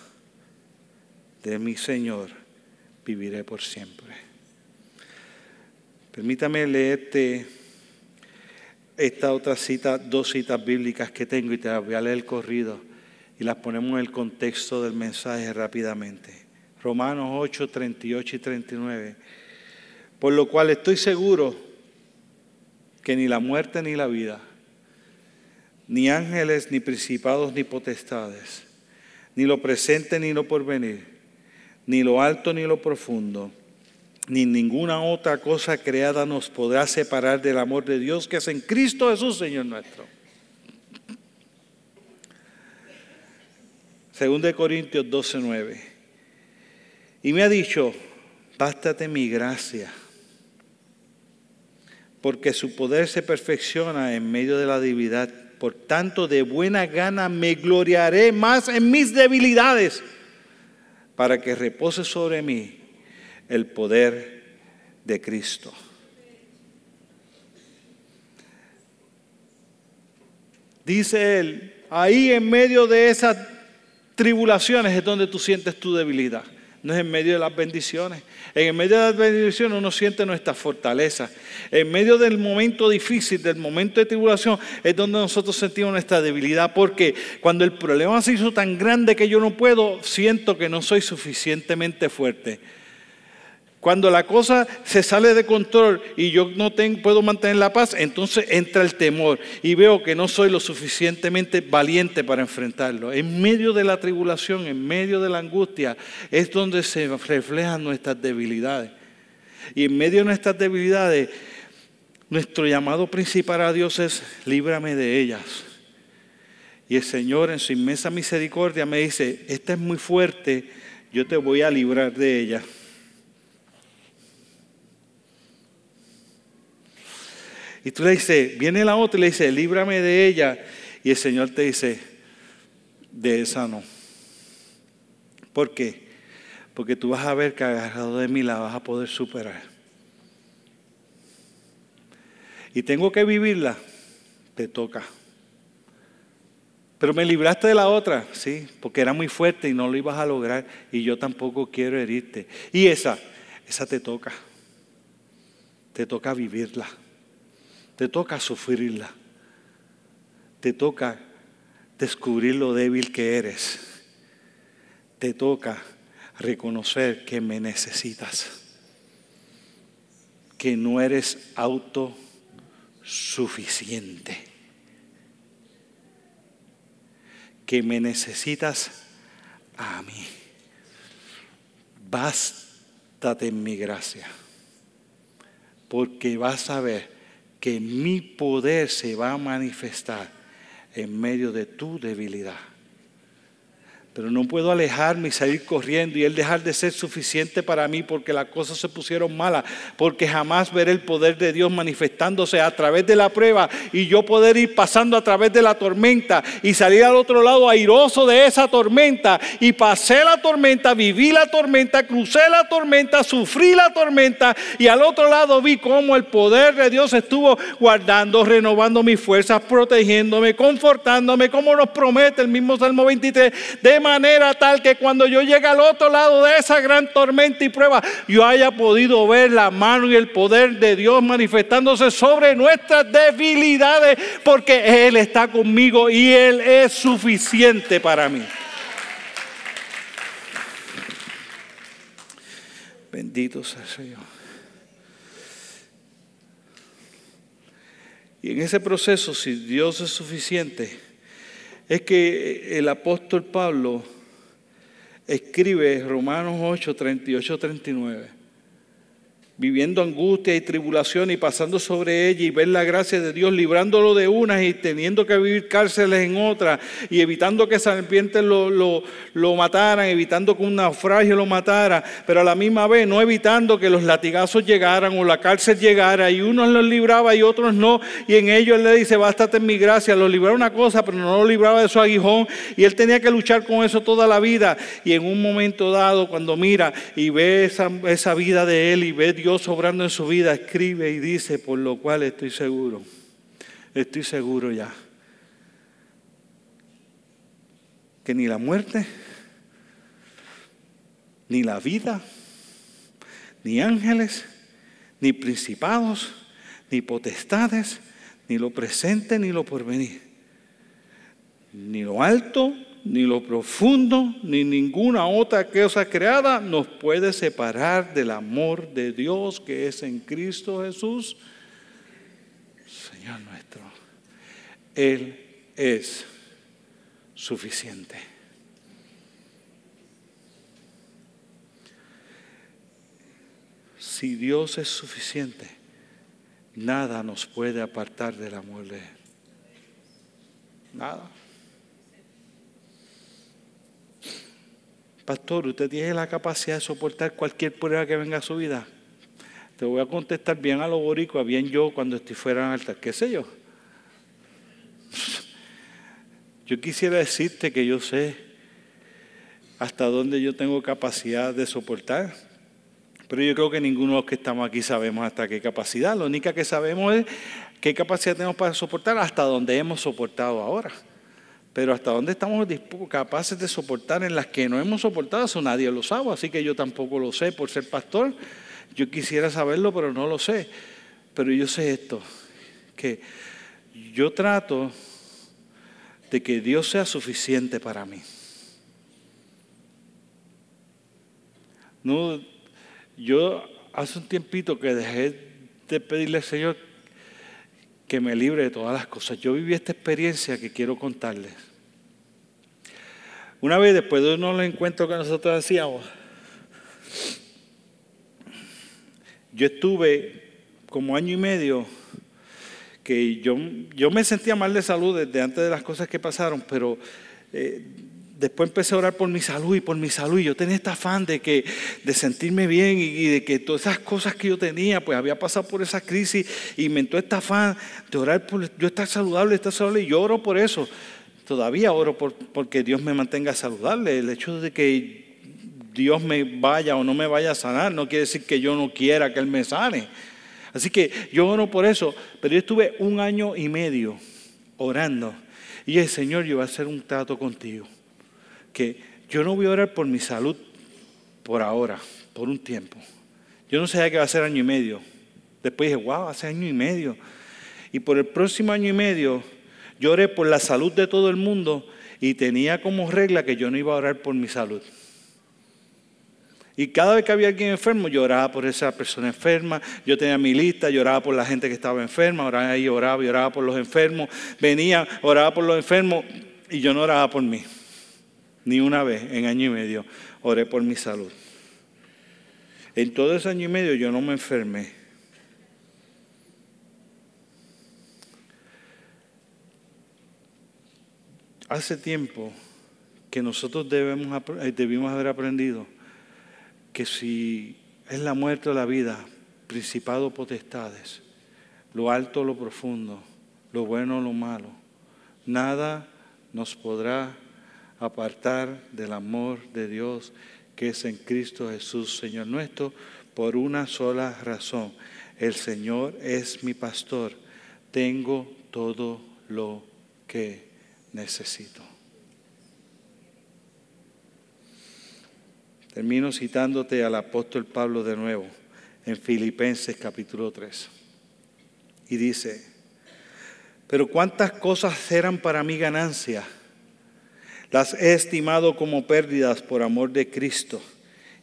de mi Señor, viviré por siempre. Permítame leerte esta otra cita, dos citas bíblicas que tengo y te las voy a leer corrido y las ponemos en el contexto del mensaje rápidamente. Romanos 8, 38 y 39. Por lo cual estoy seguro que ni la muerte ni la vida, ni ángeles, ni principados, ni potestades, ni lo presente ni lo porvenir, ni lo alto ni lo profundo, ni ninguna otra cosa creada nos podrá separar del amor de Dios que es en Cristo Jesús, Señor nuestro. Según de Corintios 12:9. Y me ha dicho, bástate mi gracia, porque su poder se perfecciona en medio de la debilidad. Por tanto, de buena gana me gloriaré más en mis debilidades, para que repose sobre mí el poder de Cristo. Dice él, ahí en medio de esa tribulaciones es donde tú sientes tu debilidad. No es en medio de las bendiciones. En medio de las bendiciones uno siente nuestra fortaleza. En medio del momento difícil, del momento de tribulación, es donde nosotros sentimos nuestra debilidad. Porque cuando el problema se hizo tan grande que yo no puedo, siento que no soy suficientemente fuerte. Cuando la cosa se sale de control y yo no tengo, puedo mantener la paz, entonces entra el temor y veo que no soy lo suficientemente valiente para enfrentarlo. En medio de la tribulación, en medio de la angustia, es donde se reflejan nuestras debilidades. Y en medio de nuestras debilidades, nuestro llamado principal a Dios es líbrame de ellas. Y el Señor en su inmensa misericordia me dice, esta es muy fuerte, yo te voy a librar de ella. Y tú le dices, viene la otra y le dice, líbrame de ella. Y el Señor te dice, de esa no. ¿Por qué? Porque tú vas a ver que agarrado de mí la vas a poder superar. Y tengo que vivirla, te toca. Pero me libraste de la otra, sí, porque era muy fuerte y no lo ibas a lograr. Y yo tampoco quiero herirte. Y esa, esa te toca. Te toca vivirla. Te toca sufrirla. Te toca descubrir lo débil que eres. Te toca reconocer que me necesitas. Que no eres autosuficiente. Que me necesitas a mí. Bástate en mi gracia. Porque vas a ver que mi poder se va a manifestar en medio de tu debilidad. Pero no puedo alejarme y salir corriendo y Él dejar de ser suficiente para mí porque las cosas se pusieron malas. Porque jamás veré el poder de Dios manifestándose a través de la prueba y yo poder ir pasando a través de la tormenta y salir al otro lado airoso de esa tormenta. Y pasé la tormenta, viví la tormenta, crucé la tormenta, sufrí la tormenta y al otro lado vi cómo el poder de Dios estuvo guardando, renovando mis fuerzas, protegiéndome, confortándome, como nos promete el mismo Salmo 23. De manera tal que cuando yo llegue al otro lado de esa gran tormenta y prueba, yo haya podido ver la mano y el poder de Dios manifestándose sobre nuestras debilidades, porque Él está conmigo y Él es suficiente para mí. Bendito sea el Señor. Y en ese proceso, si Dios es suficiente, es que el apóstol Pablo escribe Romanos 8, 38, 39. Viviendo angustia y tribulación y pasando sobre ella y ver la gracia de Dios, librándolo de unas y teniendo que vivir cárceles en otras y evitando que serpientes lo, lo, lo, mataran, evitando que un naufragio lo matara, pero a la misma vez no evitando que los latigazos llegaran o la cárcel llegara y unos los libraba y otros no, y en ellos él le dice, bástate en mi gracia, lo libraba una cosa, pero no lo libraba de su aguijón y él tenía que luchar con eso toda la vida. Y en un momento dado cuando mira y ve esa, esa vida de él y ve Dios, Dios obrando en su vida, escribe y dice, por lo cual estoy seguro, estoy seguro ya, que ni la muerte, ni la vida, ni ángeles, ni principados, ni potestades, ni lo presente, ni lo porvenir, ni lo alto, ni lo profundo, ni ninguna otra cosa creada nos puede separar del amor de Dios que es en Cristo Jesús, Señor nuestro. Él es suficiente. Si Dios es suficiente, nada nos puede apartar del amor de Él. Nada. Pastor, ¿usted tiene la capacidad de soportar cualquier prueba que venga a su vida? Te voy a contestar bien a lo boricua, bien yo cuando estoy fuera en altar, qué sé yo. Yo quisiera decirte que yo sé hasta dónde yo tengo capacidad de soportar, pero yo creo que ninguno de los que estamos aquí sabemos hasta qué capacidad. Lo única que sabemos es qué capacidad tenemos para soportar hasta donde hemos soportado ahora. Pero hasta dónde estamos capaces de soportar en las que no hemos soportado, eso nadie lo sabe, así que yo tampoco lo sé por ser pastor. Yo quisiera saberlo, pero no lo sé. Pero yo sé esto, que yo trato de que Dios sea suficiente para mí. No, yo hace un tiempito que dejé de pedirle al Señor que me libre de todas las cosas. Yo viví esta experiencia que quiero contarles. Una vez después de uno los encuentros que nosotros hacíamos, yo estuve como año y medio que yo, yo me sentía mal de salud desde antes de las cosas que pasaron, pero eh, después empecé a orar por mi salud y por mi salud. Y yo tenía este afán de, que, de sentirme bien y, de que todas esas cosas que yo tenía, pues había pasado por esa crisis y me entró este afán de orar por yo estar saludable, estar saludable. Y yo oro por eso. Todavía oro por, porque Dios me mantenga saludable. El hecho de que Dios me vaya o no me vaya a sanar no quiere decir que yo no quiera que Él me sane. Así que yo oro por eso. Pero yo estuve un año y medio orando. Y el Señor, yo voy a hacer un trato contigo que yo no voy a orar por mi salud por ahora, por un tiempo. Yo no sabía que va a ser año y medio. Después dije, wow, hace año y medio. Y por el próximo año y medio, yo oré por la salud de todo el mundo y tenía como regla que yo no iba a orar por mi salud. Y cada vez que había alguien enfermo, yo oraba por esa persona enferma. Yo tenía mi lista, lloraba por la gente que estaba enferma, oraba y oraba y oraba por los enfermos. Venía, oraba por los enfermos y yo no oraba por mí ni una vez en año y medio oré por mi salud. En todo ese año y medio yo no me enfermé. Hace tiempo que nosotros debemos, eh, debimos haber aprendido que si es la muerte o la vida, principado potestades, lo alto o lo profundo, lo bueno o lo malo, nada nos podrá apartar del amor de Dios que es en Cristo Jesús, Señor nuestro, por una sola razón. El Señor es mi pastor. Tengo todo lo que necesito. Termino citándote al apóstol Pablo de nuevo en Filipenses capítulo 3. Y dice, pero cuántas cosas eran para mi ganancia las he estimado como pérdidas por amor de Cristo.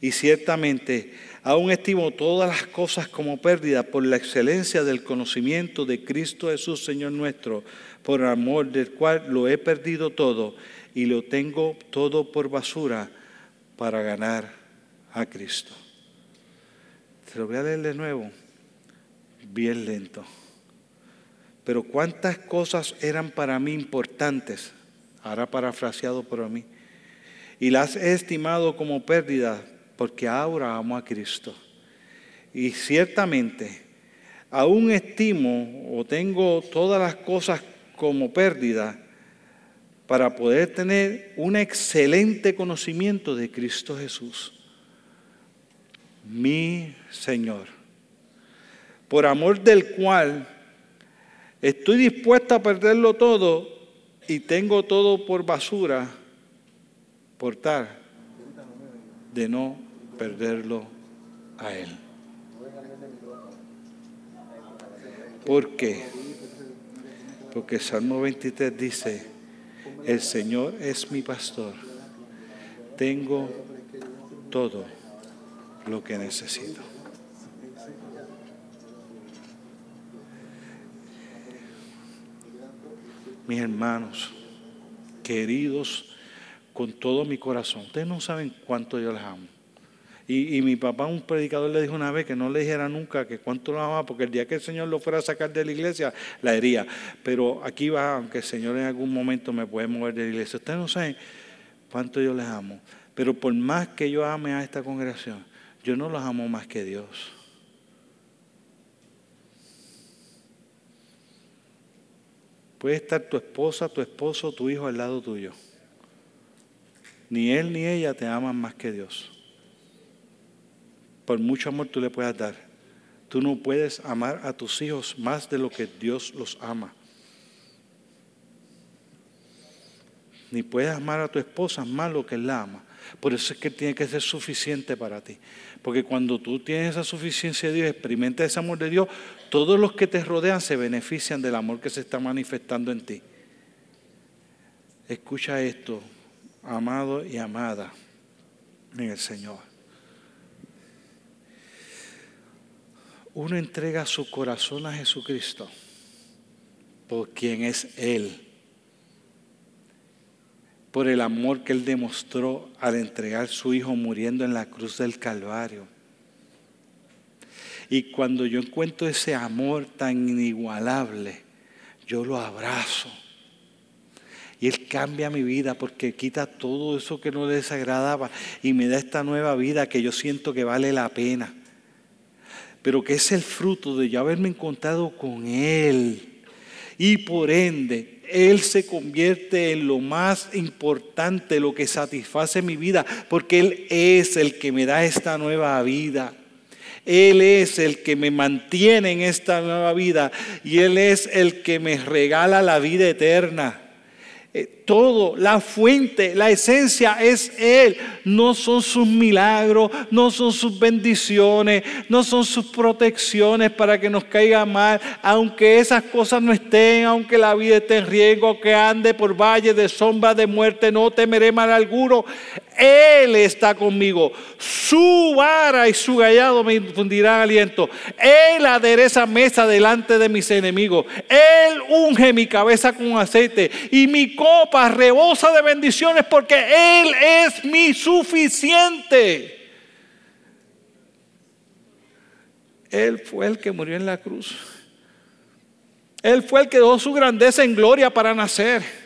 Y ciertamente aún estimo todas las cosas como pérdidas por la excelencia del conocimiento de Cristo Jesús, Señor nuestro, por amor del cual lo he perdido todo y lo tengo todo por basura para ganar a Cristo. Te lo voy a leer de nuevo, bien lento. Pero cuántas cosas eran para mí importantes, ahora parafraseado por mí, y las he estimado como pérdida porque ahora amo a Cristo. Y ciertamente, aún estimo o tengo todas las cosas como pérdida para poder tener un excelente conocimiento de Cristo Jesús, mi Señor, por amor del cual estoy dispuesto a perderlo todo y tengo todo por basura por tal de no perderlo a Él. ¿Por qué? Porque Salmo 23 dice, el Señor es mi pastor, tengo todo lo que necesito. Mis hermanos, queridos con todo mi corazón, ustedes no saben cuánto yo les amo. Y, mi papá, un predicador, le dijo una vez que no le dijera nunca que cuánto lo amaba, porque el día que el Señor lo fuera a sacar de la iglesia, la hería. Pero aquí va, aunque el Señor en algún momento me puede mover de la iglesia. Ustedes no saben cuánto yo les amo. Pero por más que yo ame a esta congregación, yo no los amo más que Dios. Puede estar tu esposa, tu esposo, tu hijo al lado tuyo. Ni él ni ella te aman más que Dios por mucho amor tú le puedas dar, tú no puedes amar a tus hijos más de lo que Dios los ama. Ni puedes amar a tu esposa más lo que Él la ama. Por eso es que tiene que ser suficiente para ti. Porque cuando tú tienes esa suficiencia de Dios, experimentas ese amor de Dios, todos los que te rodean se benefician del amor que se está manifestando en ti. Escucha esto, amado y amada en el Señor. uno entrega su corazón a Jesucristo por quien es Él, por el amor que Él demostró al entregar su Hijo muriendo en la cruz del Calvario. Y cuando yo encuentro ese amor tan inigualable, yo lo abrazo. Y Él cambia mi vida porque quita todo eso que no le desagradaba y me da esta nueva vida que yo siento que vale la pena pero que es el fruto de yo haberme encontrado con Él. Y por ende, Él se convierte en lo más importante, lo que satisface mi vida, porque Él es el que me da esta nueva vida. Él es el que me mantiene en esta nueva vida y Él es el que me regala la vida eterna. Todo, la fuente, la esencia es Él. No son sus milagros, no son sus bendiciones, no son sus protecciones para que nos caiga mal. Aunque esas cosas no estén, aunque la vida esté en riesgo, que ande por valle de sombra de muerte, no temeré mal alguno. Él está conmigo. Su vara y su gallado me infundirán aliento. Él adereza mesa delante de mis enemigos. Él unge mi cabeza con aceite y mi copa rebosa de bendiciones porque Él es mi suficiente. Él fue el que murió en la cruz. Él fue el que dio su grandeza en gloria para nacer.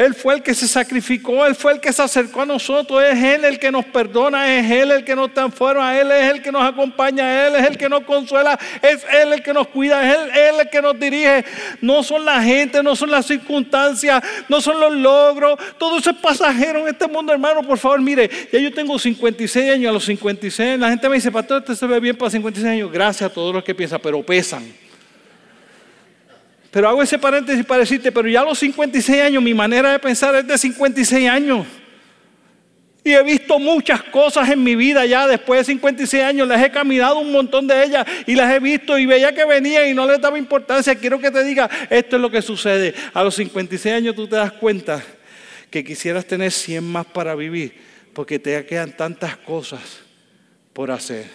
Él fue el que se sacrificó, Él fue el que se acercó a nosotros, es Él el que nos perdona, es Él el que nos transforma, Él es el que nos acompaña, Él es el que nos consuela, es Él el que nos cuida, es Él, Él el que nos dirige. No son la gente, no son las circunstancias, no son los logros, todo eso es pasajero en este mundo, hermano. Por favor, mire, ya yo tengo 56 años, a los 56, la gente me dice, pastor, usted se ve bien para 56 años. Gracias a todos los que piensan, pero pesan. Pero hago ese paréntesis para decirte, pero ya a los 56 años mi manera de pensar es de 56 años. Y he visto muchas cosas en mi vida ya después de 56 años, las he caminado un montón de ellas y las he visto y veía que venían y no les daba importancia. Quiero que te diga, esto es lo que sucede. A los 56 años tú te das cuenta que quisieras tener 100 más para vivir porque te quedan tantas cosas por hacer.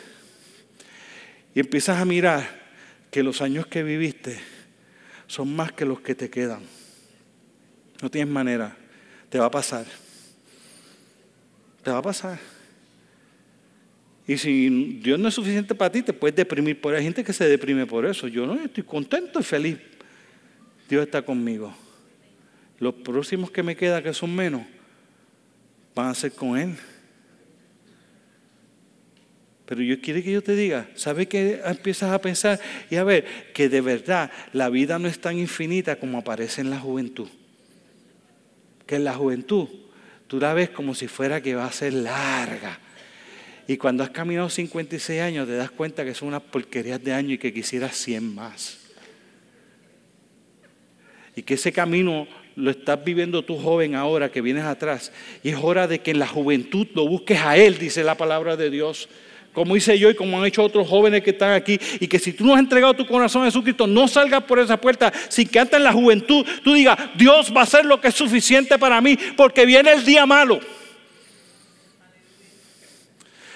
Y empiezas a mirar que los años que viviste son más que los que te quedan. No tienes manera. Te va a pasar. Te va a pasar. Y si Dios no es suficiente para ti, te puedes deprimir por Hay gente que se deprime por eso. Yo no, estoy contento y feliz. Dios está conmigo. Los próximos que me quedan, que son menos, van a ser con Él. Pero yo quiero que yo te diga, ¿sabes qué empiezas a pensar? Y a ver, que de verdad la vida no es tan infinita como aparece en la juventud. Que en la juventud tú la ves como si fuera que va a ser larga. Y cuando has caminado 56 años te das cuenta que son unas porquerías de años y que quisieras 100 más. Y que ese camino lo estás viviendo tú joven ahora que vienes atrás. Y es hora de que en la juventud lo busques a Él, dice la palabra de Dios como hice yo y como han hecho otros jóvenes que están aquí, y que si tú no has entregado tu corazón a Jesucristo, no salgas por esa puerta sin que antes en la juventud tú digas, Dios va a hacer lo que es suficiente para mí, porque viene el día malo.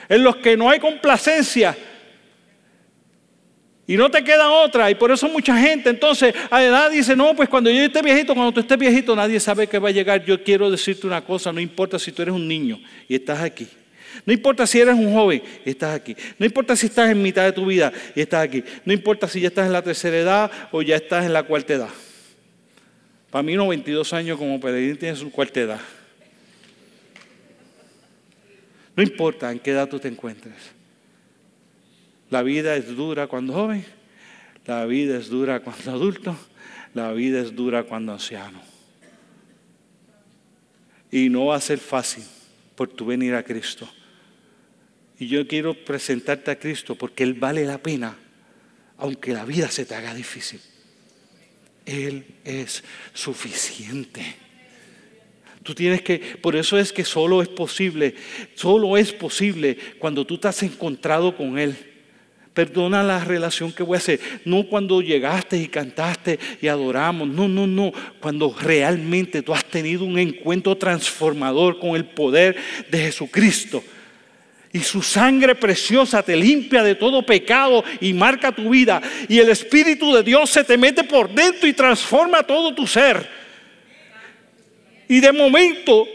En los que no hay complacencia, y no te queda otra. Y por eso mucha gente entonces a edad dice, no, pues cuando yo esté viejito, cuando tú estés viejito, nadie sabe que va a llegar. Yo quiero decirte una cosa, no importa si tú eres un niño y estás aquí. No importa si eres un joven y estás aquí. No importa si estás en mitad de tu vida y estás aquí. No importa si ya estás en la tercera edad o ya estás en la cuarta edad. Para mí, 92 años como peregrino tiene su cuarta edad. No importa en qué edad tú te encuentres. La vida es dura cuando joven, la vida es dura cuando adulto, la vida es dura cuando anciano. Y no va a ser fácil por tu venir a Cristo. Y yo quiero presentarte a Cristo porque Él vale la pena, aunque la vida se te haga difícil. Él es suficiente. Tú tienes que, por eso es que solo es posible, solo es posible cuando tú te has encontrado con Él. Perdona la relación que voy a hacer. No cuando llegaste y cantaste y adoramos. No, no, no. Cuando realmente tú has tenido un encuentro transformador con el poder de Jesucristo y su sangre preciosa te limpia de todo pecado y marca tu vida. Y el Espíritu de Dios se te mete por dentro y transforma todo tu ser. Y de momento,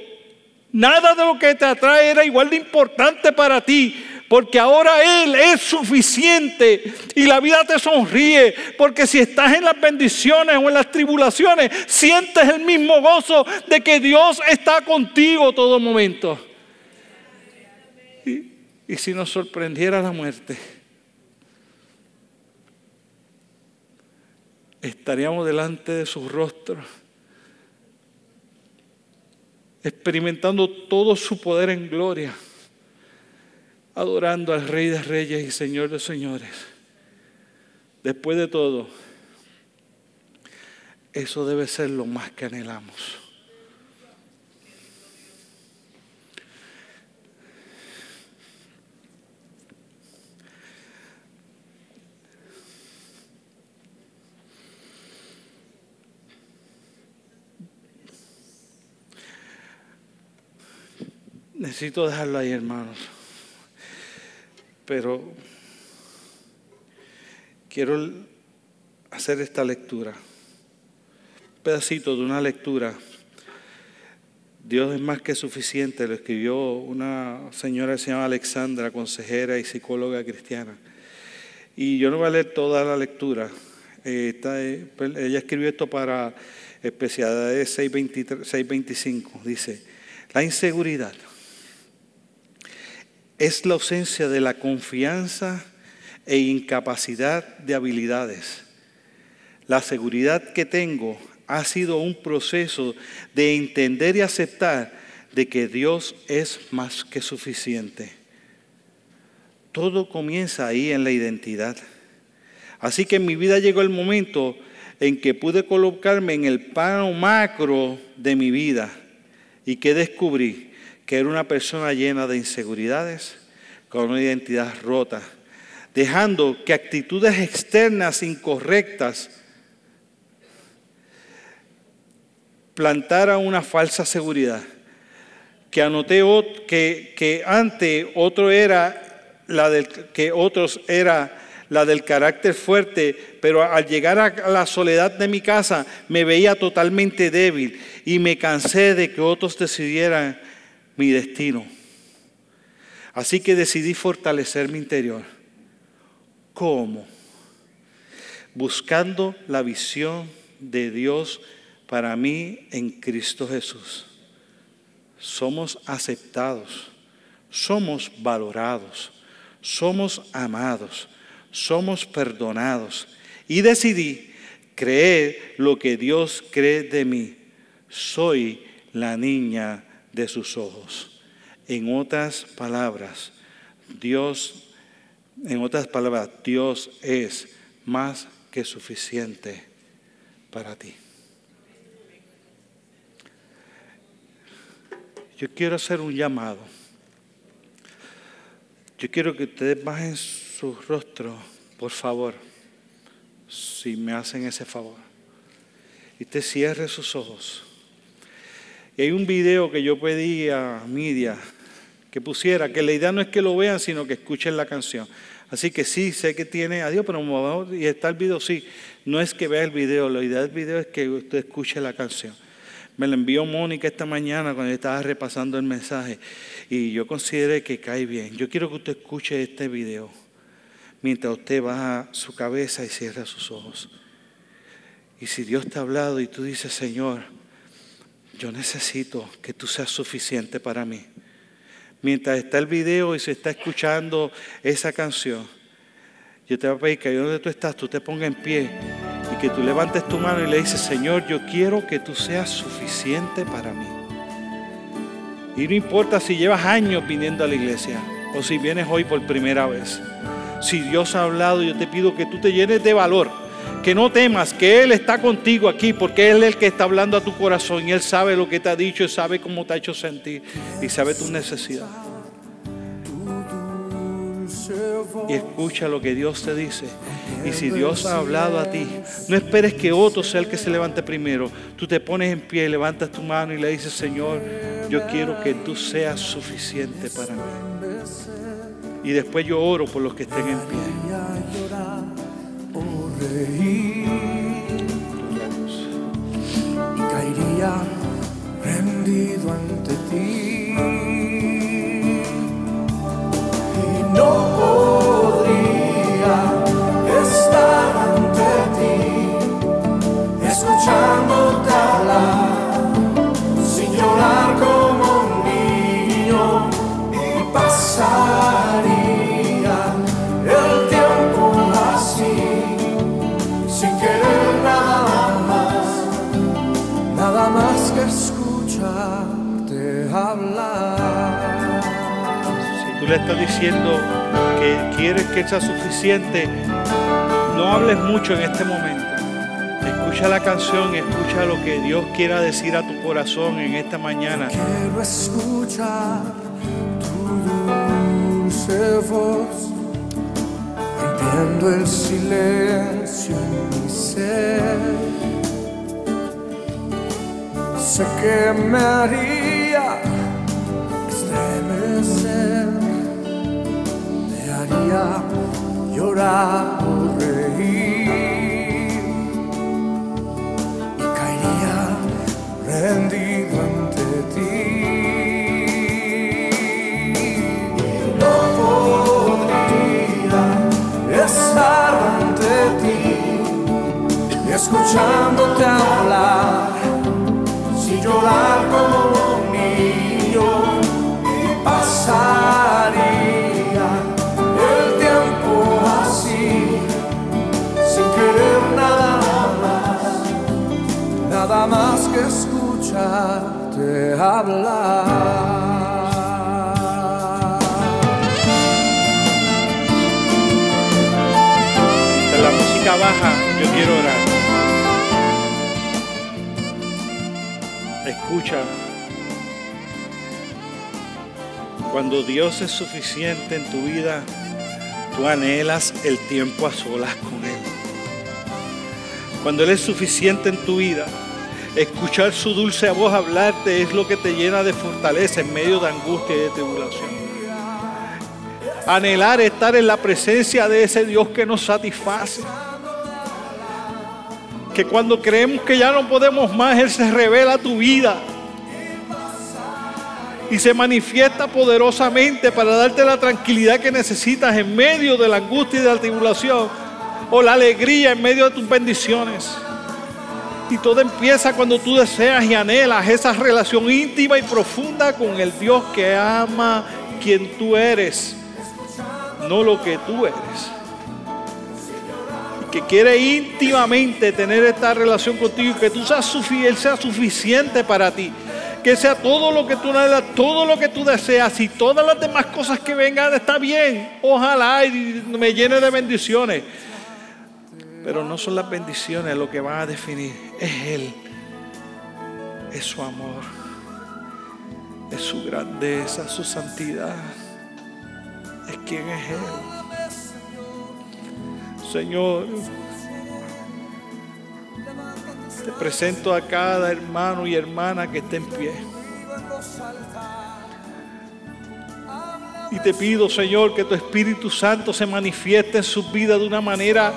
nada de lo que te atrae era igual de importante para ti. Porque ahora Él es suficiente y la vida te sonríe. Porque si estás en las bendiciones o en las tribulaciones, sientes el mismo gozo de que Dios está contigo todo momento. ¿Y si nos sorprendiera la muerte? Estaríamos delante de su rostro, experimentando todo su poder en gloria, adorando al Rey de Reyes y Señor de Señores. Después de todo, eso debe ser lo más que anhelamos. Necesito dejarlo ahí, hermanos. Pero quiero hacer esta lectura. Un pedacito de una lectura. Dios es más que suficiente. Lo escribió una señora que se llama Alexandra, consejera y psicóloga cristiana. Y yo no voy a leer toda la lectura. Eh, eh, ella escribió esto para especialidades 625. Dice, la inseguridad es la ausencia de la confianza e incapacidad de habilidades. La seguridad que tengo ha sido un proceso de entender y aceptar de que Dios es más que suficiente. Todo comienza ahí en la identidad. Así que en mi vida llegó el momento en que pude colocarme en el plano macro de mi vida y que descubrí que era una persona llena de inseguridades, con una identidad rota, dejando que actitudes externas incorrectas plantaran una falsa seguridad. Que anoté que, que antes otro era la del que otros era la del carácter fuerte, pero al llegar a la soledad de mi casa me veía totalmente débil y me cansé de que otros decidieran mi destino. Así que decidí fortalecer mi interior. ¿Cómo? Buscando la visión de Dios para mí en Cristo Jesús. Somos aceptados, somos valorados, somos amados, somos perdonados. Y decidí creer lo que Dios cree de mí. Soy la niña de sus ojos. En otras palabras, Dios, en otras palabras, Dios es más que suficiente para ti. Yo quiero hacer un llamado. Yo quiero que ustedes bajen su rostro, por favor, si me hacen ese favor. Y te cierre sus ojos. Y hay un video que yo pedí a Media que pusiera, que la idea no es que lo vean, sino que escuchen la canción. Así que sí, sé que tiene adiós, pero y está el video, sí. No es que vea el video, la idea del video es que usted escuche la canción. Me la envió Mónica esta mañana cuando estaba repasando el mensaje y yo consideré que cae bien. Yo quiero que usted escuche este video mientras usted baja su cabeza y cierra sus ojos. Y si Dios te ha hablado y tú dices, Señor, yo necesito que tú seas suficiente para mí. Mientras está el video y se está escuchando esa canción, yo te voy a pedir que ahí donde tú estás, tú te pongas en pie y que tú levantes tu mano y le dices, Señor, yo quiero que tú seas suficiente para mí. Y no importa si llevas años viniendo a la iglesia o si vienes hoy por primera vez. Si Dios ha hablado, yo te pido que tú te llenes de valor que no temas, que Él está contigo aquí, porque Él es el que está hablando a tu corazón y Él sabe lo que te ha dicho, y sabe cómo te ha hecho sentir y sabe tu necesidad. Y escucha lo que Dios te dice. Y si Dios ha hablado a ti, no esperes que otro sea el que se levante primero. Tú te pones en pie, levantas tu mano y le dices, Señor, yo quiero que tú seas suficiente para mí. Y después yo oro por los que estén en pie y caería rendido ante ti. Y no podría estar ante ti escuchándote hablar sin llorar le estás diciendo que quieres que sea suficiente, no hables mucho en este momento. Escucha la canción, escucha lo que Dios quiera decir a tu corazón en esta mañana. Quiero escuchar tu dulce voz, rompiendo el silencio en mi ser. Sé que me haría estremecer llorar o reír y caería rendido ante ti. No podría estar ante ti escuchándote hablar sin llorar como hablar. En la música baja, yo quiero orar. Escucha. Cuando Dios es suficiente en tu vida, tú anhelas el tiempo a solas con Él. Cuando Él es suficiente en tu vida, Escuchar su dulce voz hablarte es lo que te llena de fortaleza en medio de angustia y de tribulación. Anhelar estar en la presencia de ese Dios que nos satisface. Que cuando creemos que ya no podemos más, Él se revela a tu vida. y se manifiesta poderosamente para darte la tranquilidad que necesitas en medio de la angustia y de la tribulación o la alegría en medio de tus bendiciones. Y todo empieza cuando tú deseas y anhelas esa relación íntima y profunda con el Dios que ama quien tú eres, no lo que tú eres. Que quiere íntimamente tener esta relación contigo y que tú seas, Él sea suficiente para ti. Que sea todo lo que tú anhelas, todo lo que tú deseas y todas las demás cosas que vengan está bien. Ojalá y me llene de bendiciones. Pero no son las bendiciones lo que van a definir, es Él, es su amor, es su grandeza, su santidad, es quien es Él. Señor, te presento a cada hermano y hermana que esté en pie. Y te pido, Señor, que tu Espíritu Santo se manifieste en su vida de una manera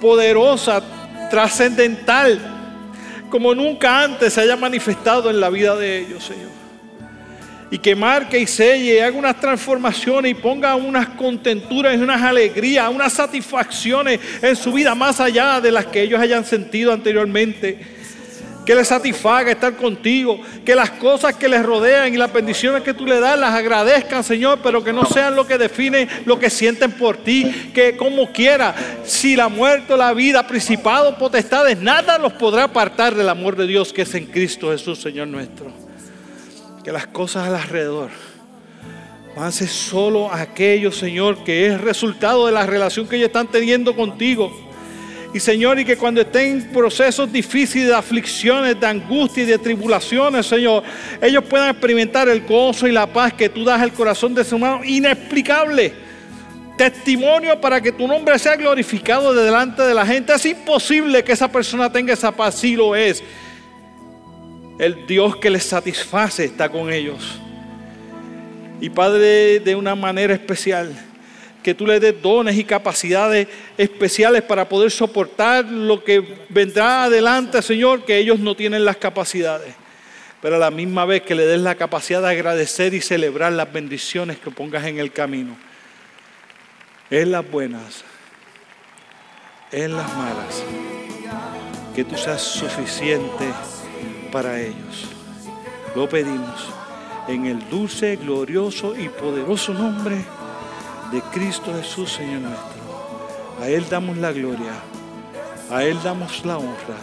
poderosa, trascendental, como nunca antes se haya manifestado en la vida de ellos, Señor. Y que marque y selle, haga unas transformaciones y ponga unas contenturas unas alegrías, unas satisfacciones en su vida más allá de las que ellos hayan sentido anteriormente que les satisfaga estar contigo, que las cosas que les rodean y las bendiciones que tú le das las agradezcan, Señor, pero que no sean lo que define lo que sienten por ti, que como quiera, si la muerte o la vida, principado, potestades, nada los podrá apartar del amor de Dios que es en Cristo Jesús, Señor nuestro. Que las cosas alrededor van a solo aquello, Señor, que es resultado de la relación que ellos están teniendo contigo y Señor, y que cuando estén en procesos difíciles de aflicciones, de angustia y de tribulaciones, Señor, ellos puedan experimentar el gozo y la paz que tú das al corazón de su humano inexplicable. Testimonio para que tu nombre sea glorificado de delante de la gente. Es imposible que esa persona tenga esa paz, si lo es. El Dios que les satisface está con ellos. Y Padre, de una manera especial que tú les des dones y capacidades especiales para poder soportar lo que vendrá adelante, Señor, que ellos no tienen las capacidades. Pero a la misma vez que le des la capacidad de agradecer y celebrar las bendiciones que pongas en el camino. En las buenas, en las malas, que tú seas suficiente para ellos. Lo pedimos en el dulce, glorioso y poderoso nombre de Cristo Jesús, Señor nuestro. A Él damos la gloria, a Él damos la honra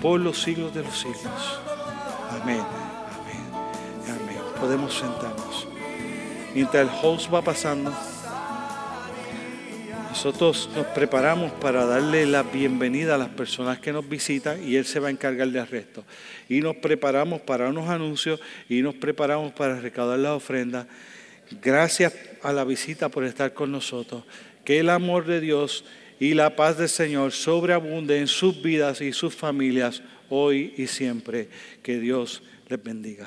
por los siglos de los siglos. Amén, amén, amén. Podemos sentarnos. Mientras el host va pasando, nosotros nos preparamos para darle la bienvenida a las personas que nos visitan y Él se va a encargar del resto. Y nos preparamos para unos anuncios y nos preparamos para recaudar las ofrendas. Gracias a la visita por estar con nosotros. Que el amor de Dios y la paz del Señor sobreabunde en sus vidas y sus familias hoy y siempre. Que Dios les bendiga.